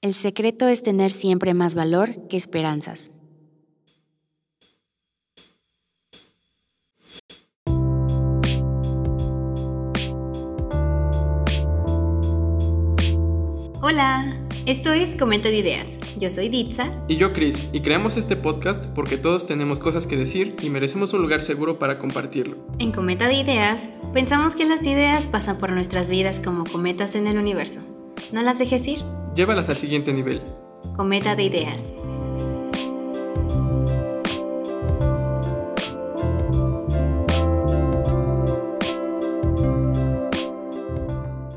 El secreto es tener siempre más valor que esperanzas. Hola, esto es Comenta de Ideas. Yo soy Ditza. Y yo Chris, y creamos este podcast porque todos tenemos cosas que decir y merecemos un lugar seguro para compartirlo. En Cometa de Ideas, pensamos que las ideas pasan por nuestras vidas como cometas en el universo. No las dejes ir. Llévalas al siguiente nivel. Cometa de Ideas.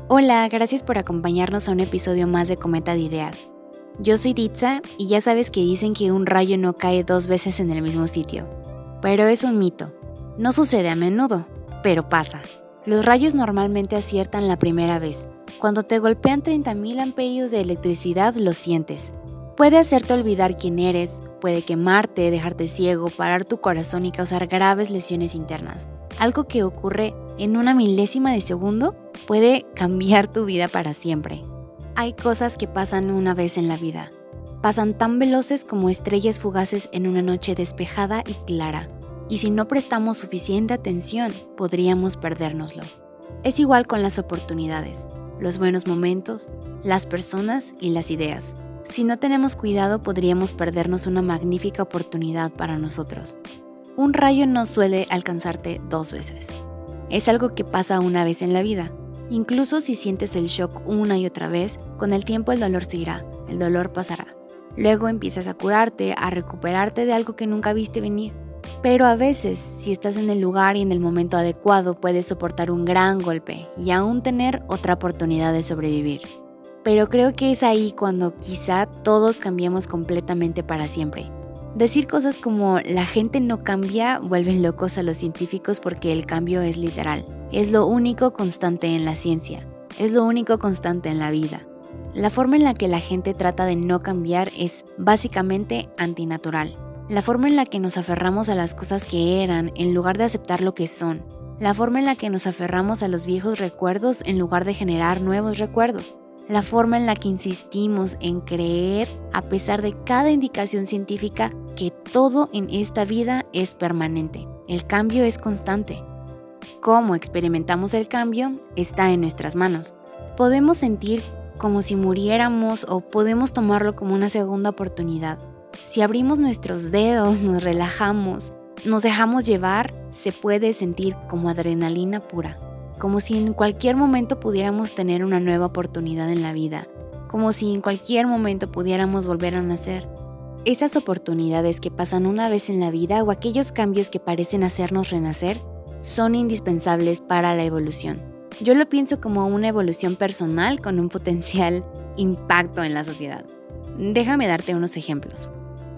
Hola, gracias por acompañarnos a un episodio más de Cometa de Ideas. Yo soy Ditza y ya sabes que dicen que un rayo no cae dos veces en el mismo sitio. Pero es un mito. No sucede a menudo, pero pasa. Los rayos normalmente aciertan la primera vez. Cuando te golpean 30.000 amperios de electricidad, lo sientes. Puede hacerte olvidar quién eres, puede quemarte, dejarte ciego, parar tu corazón y causar graves lesiones internas. Algo que ocurre en una milésima de segundo puede cambiar tu vida para siempre. Hay cosas que pasan una vez en la vida. Pasan tan veloces como estrellas fugaces en una noche despejada y clara. Y si no prestamos suficiente atención, podríamos perdérnoslo. Es igual con las oportunidades, los buenos momentos, las personas y las ideas. Si no tenemos cuidado podríamos perdernos una magnífica oportunidad para nosotros. Un rayo no suele alcanzarte dos veces. Es algo que pasa una vez en la vida. Incluso si sientes el shock una y otra vez, con el tiempo el dolor se irá, el dolor pasará. Luego empiezas a curarte, a recuperarte de algo que nunca viste venir. Pero a veces, si estás en el lugar y en el momento adecuado, puedes soportar un gran golpe y aún tener otra oportunidad de sobrevivir. Pero creo que es ahí cuando quizá todos cambiemos completamente para siempre. Decir cosas como la gente no cambia vuelven locos a los científicos porque el cambio es literal. Es lo único constante en la ciencia. Es lo único constante en la vida. La forma en la que la gente trata de no cambiar es básicamente antinatural. La forma en la que nos aferramos a las cosas que eran en lugar de aceptar lo que son. La forma en la que nos aferramos a los viejos recuerdos en lugar de generar nuevos recuerdos la forma en la que insistimos en creer, a pesar de cada indicación científica, que todo en esta vida es permanente. El cambio es constante. Cómo experimentamos el cambio está en nuestras manos. Podemos sentir como si muriéramos o podemos tomarlo como una segunda oportunidad. Si abrimos nuestros dedos, nos relajamos, nos dejamos llevar, se puede sentir como adrenalina pura como si en cualquier momento pudiéramos tener una nueva oportunidad en la vida, como si en cualquier momento pudiéramos volver a nacer. Esas oportunidades que pasan una vez en la vida o aquellos cambios que parecen hacernos renacer son indispensables para la evolución. Yo lo pienso como una evolución personal con un potencial impacto en la sociedad. Déjame darte unos ejemplos.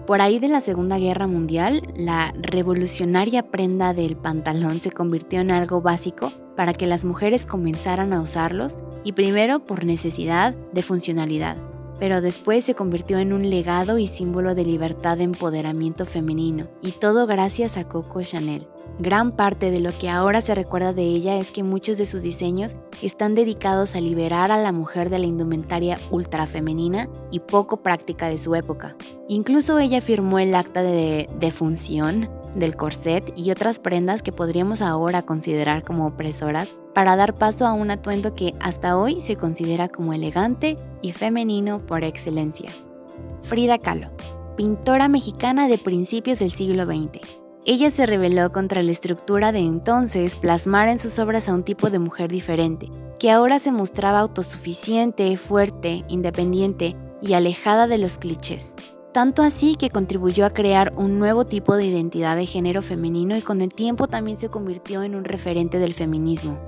Por ahí de la Segunda Guerra Mundial, la revolucionaria prenda del pantalón se convirtió en algo básico para que las mujeres comenzaran a usarlos y primero por necesidad de funcionalidad, pero después se convirtió en un legado y símbolo de libertad de empoderamiento femenino, y todo gracias a Coco Chanel. Gran parte de lo que ahora se recuerda de ella es que muchos de sus diseños están dedicados a liberar a la mujer de la indumentaria ultra femenina y poco práctica de su época. Incluso ella firmó el acta de defunción del corset y otras prendas que podríamos ahora considerar como opresoras para dar paso a un atuendo que hasta hoy se considera como elegante y femenino por excelencia. Frida Kahlo, pintora mexicana de principios del siglo XX. Ella se rebeló contra la estructura de entonces plasmar en sus obras a un tipo de mujer diferente, que ahora se mostraba autosuficiente, fuerte, independiente y alejada de los clichés tanto así que contribuyó a crear un nuevo tipo de identidad de género femenino y con el tiempo también se convirtió en un referente del feminismo.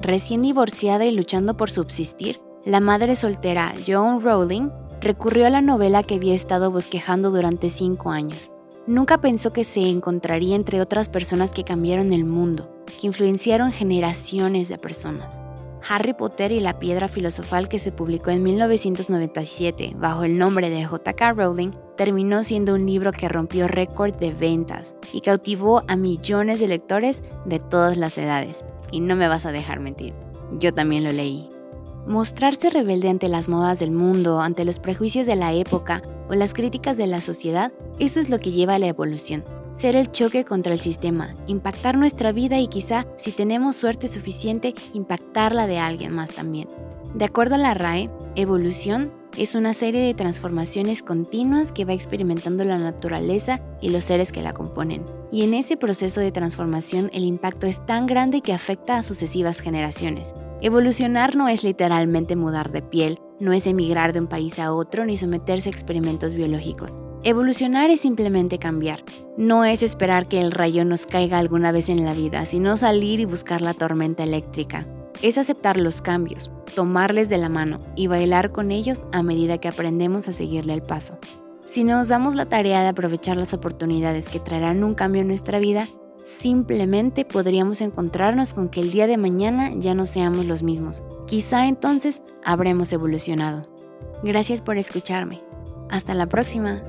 Recién divorciada y luchando por subsistir, la madre soltera Joan Rowling recurrió a la novela que había estado bosquejando durante cinco años. Nunca pensó que se encontraría entre otras personas que cambiaron el mundo, que influenciaron generaciones de personas. Harry Potter y la piedra filosofal que se publicó en 1997 bajo el nombre de J.K. Rowling terminó siendo un libro que rompió récord de ventas y cautivó a millones de lectores de todas las edades. Y no me vas a dejar mentir, yo también lo leí. Mostrarse rebelde ante las modas del mundo, ante los prejuicios de la época o las críticas de la sociedad, eso es lo que lleva a la evolución. Ser el choque contra el sistema, impactar nuestra vida y quizá, si tenemos suerte suficiente, impactar la de alguien más también. De acuerdo a la RAE, evolución es una serie de transformaciones continuas que va experimentando la naturaleza y los seres que la componen. Y en ese proceso de transformación el impacto es tan grande que afecta a sucesivas generaciones. Evolucionar no es literalmente mudar de piel, no es emigrar de un país a otro ni someterse a experimentos biológicos. Evolucionar es simplemente cambiar. No es esperar que el rayo nos caiga alguna vez en la vida, sino salir y buscar la tormenta eléctrica. Es aceptar los cambios, tomarles de la mano y bailar con ellos a medida que aprendemos a seguirle el paso. Si nos damos la tarea de aprovechar las oportunidades que traerán un cambio en nuestra vida, simplemente podríamos encontrarnos con que el día de mañana ya no seamos los mismos. Quizá entonces habremos evolucionado. Gracias por escucharme. Hasta la próxima.